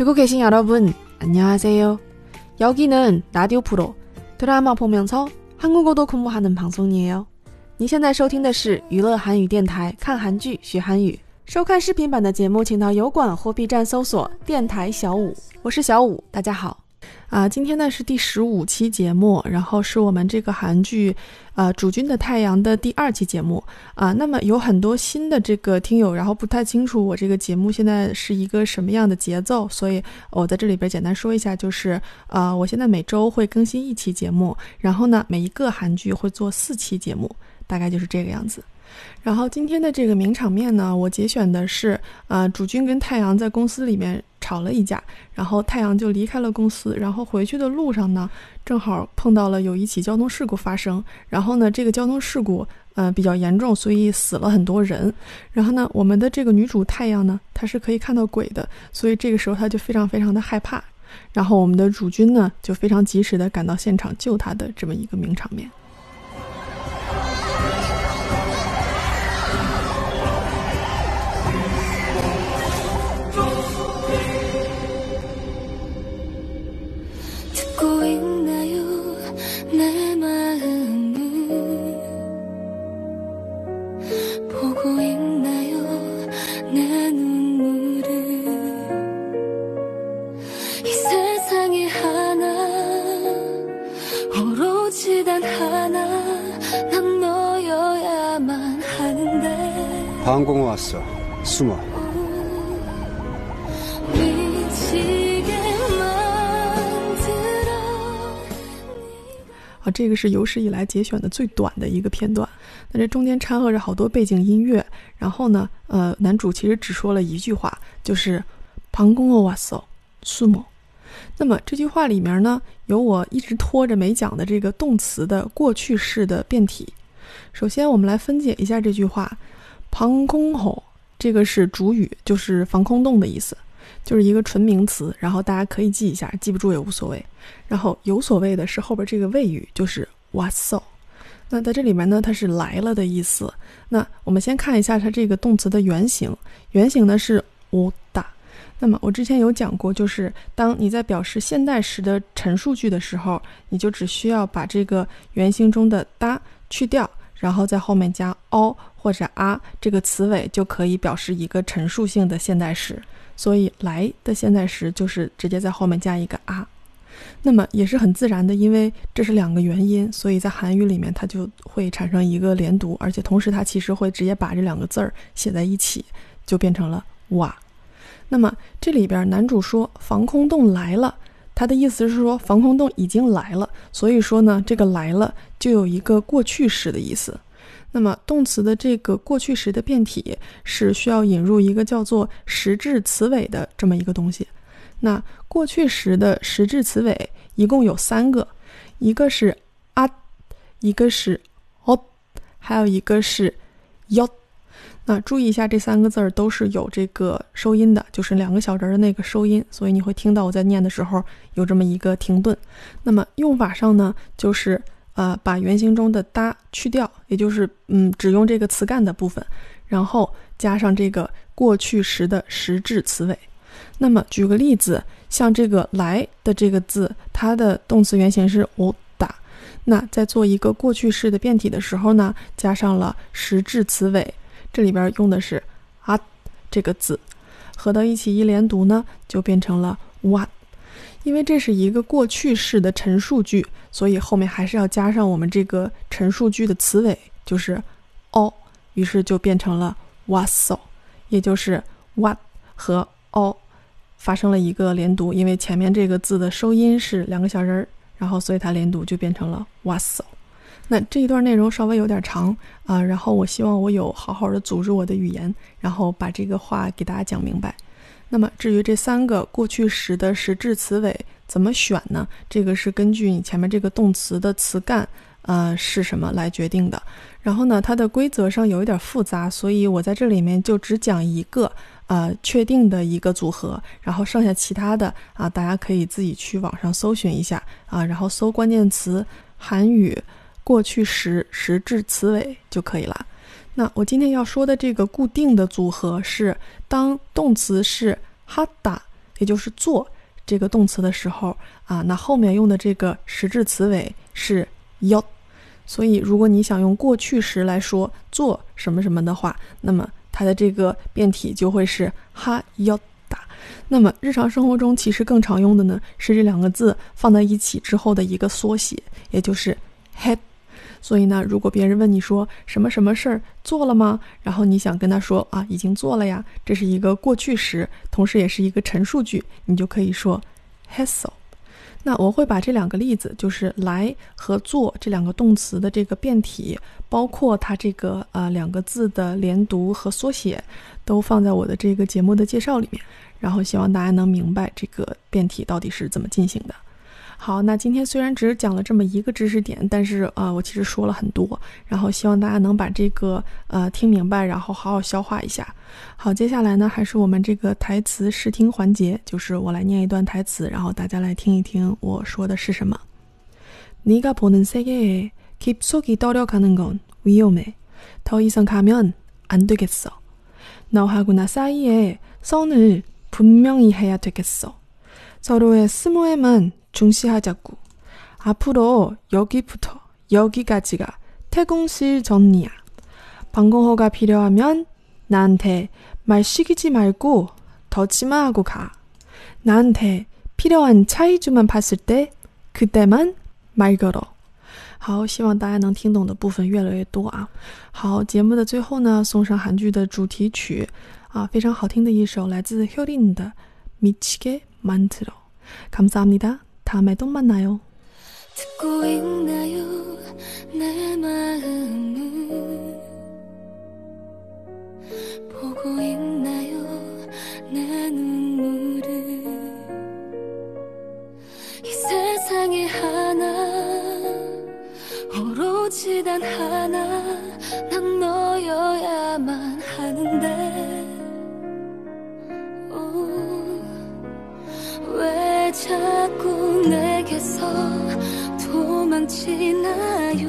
듣고 계신 여러분, 안녕하세요. 여기는 라디오 프로 드라마 보면서 한국어도 공부하는 방송이에요. 你现在收听的是娱乐韩语电台，看韩剧学韩语。收看视频版的节目，请到油管或 B 站搜索“电台小五”，我是小五，大家好。 啊，今天呢是第十五期节目，然后是我们这个韩剧，呃，《主君的太阳》的第二期节目啊。那么有很多新的这个听友，然后不太清楚我这个节目现在是一个什么样的节奏，所以我在这里边简单说一下，就是呃，我现在每周会更新一期节目，然后呢，每一个韩剧会做四期节目，大概就是这个样子。然后今天的这个名场面呢，我节选的是，呃，主君跟太阳在公司里面吵了一架，然后太阳就离开了公司，然后回去的路上呢，正好碰到了有一起交通事故发生，然后呢，这个交通事故，呃，比较严重，所以死了很多人。然后呢，我们的这个女主太阳呢，她是可以看到鬼的，所以这个时候她就非常非常的害怕。然后我们的主君呢，就非常及时的赶到现场救她的这么一个名场面。방공 왔어. 숨어. 啊，这个是有史以来节选的最短的一个片段。那这中间掺和着好多背景音乐，然后呢，呃，男主其实只说了一句话，就是“방공어왔어”，숨 어。 那么这句话里面呢，有我一直拖着没讲的这个动词的过去式的变体。首先，我们来分解一下这句话，“ 防空吼”这个是主语，就是防空洞的意思，就是一个纯名词。然后大家可以记一下，记不住也无所谓。然后有所谓的是后边这个谓语，就是 “what so”。那在这里面呢，它是来了的意思。那我们先看一下它这个动词的原型，原型呢是“오다”。那么我之前有讲过，就是当你在表示现代时的陈述句的时候，你就只需要把这个原型中的“哒”去掉。然后在后面加 o 或者啊这个词尾就可以表示一个陈述性的现代时，所以来的现代时就是直接在后面加一个啊，那么也是很自然的，因为这是两个元音，所以在韩语里面它就会产生一个连读，而且同时它其实会直接把这两个字儿写在一起，就变成了哇。那么这里边男主说防空洞来了。他的意思是说，防空洞已经来了，所以说呢，这个来了就有一个过去时的意思。那么动词的这个过去时的变体是需要引入一个叫做实质词尾的这么一个东西。那过去时的实质词尾一共有三个，一个是啊，一个是哦，还有一个是哟。那注意一下，这三个字儿都是有这个收音的，就是两个小人儿的那个收音，所以你会听到我在念的时候有这么一个停顿。那么用法上呢，就是呃把原型中的哒去掉，也就是嗯只用这个词干的部分，然后加上这个过去时的实质词尾。那么举个例子，像这个来的这个字，它的动词原型是我打，那在做一个过去式的变体的时候呢，加上了实质词尾。这里边用的是啊这个字，合到一起一连读呢，就变成了哇。因为这是一个过去式的陈述句，所以后面还是要加上我们这个陈述句的词尾，就是哦，于是就变成了 wasso，，也就是 what 和哦发生了一个连读，因为前面这个字的收音是两个小人儿，然后所以它连读就变成了 wasso。那这一段内容稍微有点长啊，然后我希望我有好好的组织我的语言，然后把这个话给大家讲明白。那么至于这三个过去时的实质词尾怎么选呢？这个是根据你前面这个动词的词干呃是什么来决定的。然后呢，它的规则上有一点复杂，所以我在这里面就只讲一个呃确定的一个组合，然后剩下其他的啊大家可以自己去网上搜寻一下啊，然后搜关键词韩语。过去时实质词尾就可以了。那我今天要说的这个固定的组合是，当动词是哈达，也就是做这个动词的时候啊，那后面用的这个实质词尾是 yo。所以，如果你想用过去时来说做什么什么的话，那么它的这个变体就会是哈였 다。 那么日常生活中其实更常用的呢是这两个字放在一起之后的一个缩写，也就是 had。所以呢，如果别人问你说什么什么事儿做了吗？然后你想跟他说啊，已经做了呀，这是一个过去时，同时也是一个陈述句，你就可以说 has so。那我会把这两个例子，就是来和做这两个动词的这个变体，包括它这个呃两个字的连读和缩写，都放在我的这个节目的介绍里面，然后希望大家能明白这个变体到底是怎么进行的。好，那今天虽然只讲了这么一个知识点，但是呃，我其实说了很多，然后希望大家能把这个呃听明白，然后好好消化一下。好，接下来呢，还是我们这个台词试听环节，就是我来念一段台词，然后大家来听一听我说的是什么。네가보는세계에깊숙이떨어가는건위험해더이상가면안되겠어너하고나사이에선을분명히해야되겠어 서로의스모에만 중시하자고. 앞으로 여기부터 여기까지가 태공실 정리야. 방공호가 필요하면 나한테 말 시키지 말고 더 치마하고 가. 나한테 필요한 차이주만 봤을 때 그때만 말 걸어. 好，希望大家能听懂的部分越来越多啊。好，节目的最后呢，送上韩剧的主题曲啊，非常好听的一首，来自 효린의的《다음에 또 만나요》。 듣고 있나요? 내 마음을 보고 있나요? 내 눈 도망치나요.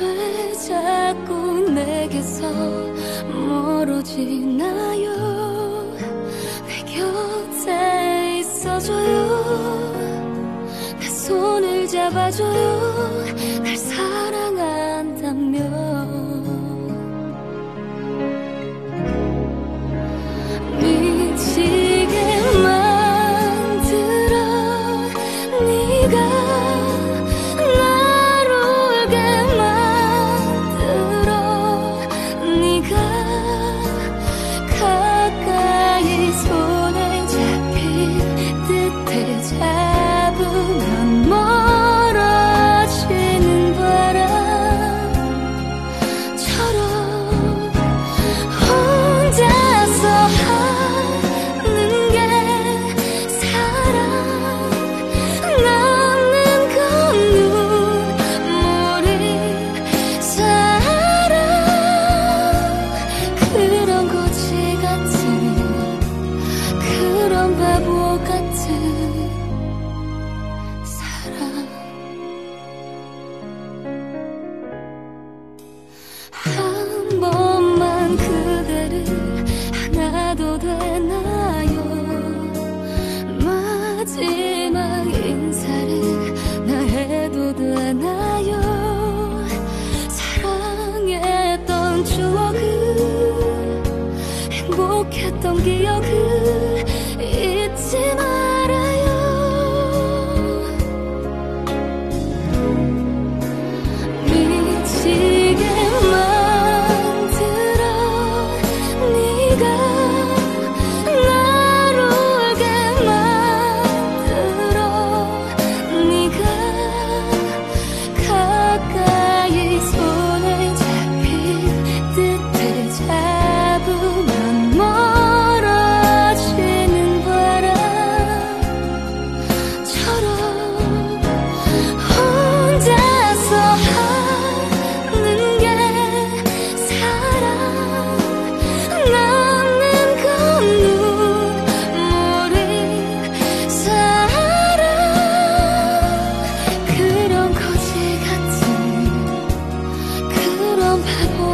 왜 자꾸 내게서 멀어지나요? 내 곁에 있어줘요. 내 손을 잡아줘요. 날 사랑한다면 看过。